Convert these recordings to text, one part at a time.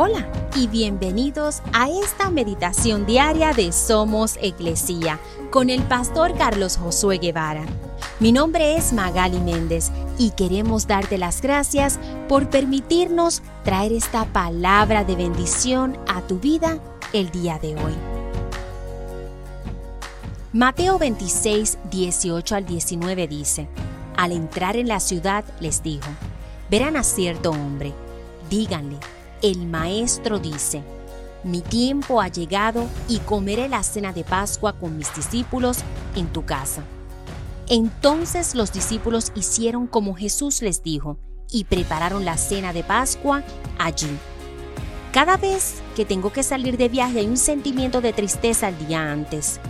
Hola y bienvenidos a esta meditación diaria de Somos Iglesia con el pastor Carlos Josué Guevara. Mi nombre es Magali Méndez y queremos darte las gracias por permitirnos traer esta palabra de bendición a tu vida el día de hoy. Mateo 26, 18 al 19 dice, Al entrar en la ciudad les dijo, verán a cierto hombre, díganle, el maestro dice, mi tiempo ha llegado y comeré la cena de Pascua con mis discípulos en tu casa. Entonces los discípulos hicieron como Jesús les dijo y prepararon la cena de Pascua allí. Cada vez que tengo que salir de viaje hay un sentimiento de tristeza el día antes.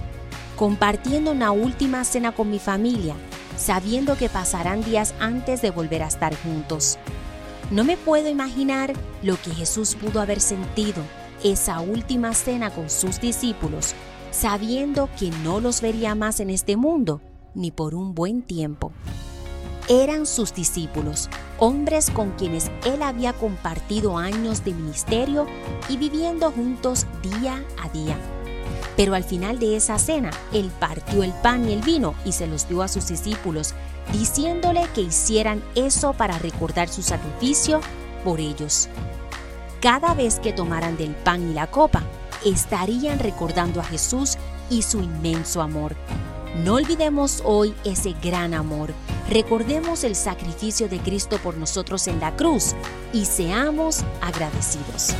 Compartiendo una última cena con mi familia, sabiendo que pasarán días antes de volver a estar juntos. No me puedo imaginar lo que Jesús pudo haber sentido esa última cena con sus discípulos, sabiendo que no los vería más en este mundo ni por un buen tiempo. Eran sus discípulos, hombres con quienes él había compartido años de ministerio y viviendo juntos día a día. Pero al final de esa cena, él partió el pan y el vino y se los dio a sus discípulos, diciéndole que hicieran eso para recordar su sacrificio por ellos. Cada vez que tomaran del pan y la copa, estarían recordando a Jesús y su inmenso amor. No olvidemos hoy ese gran amor. Recordemos el sacrificio de Cristo por nosotros en la cruz y seamos agradecidos.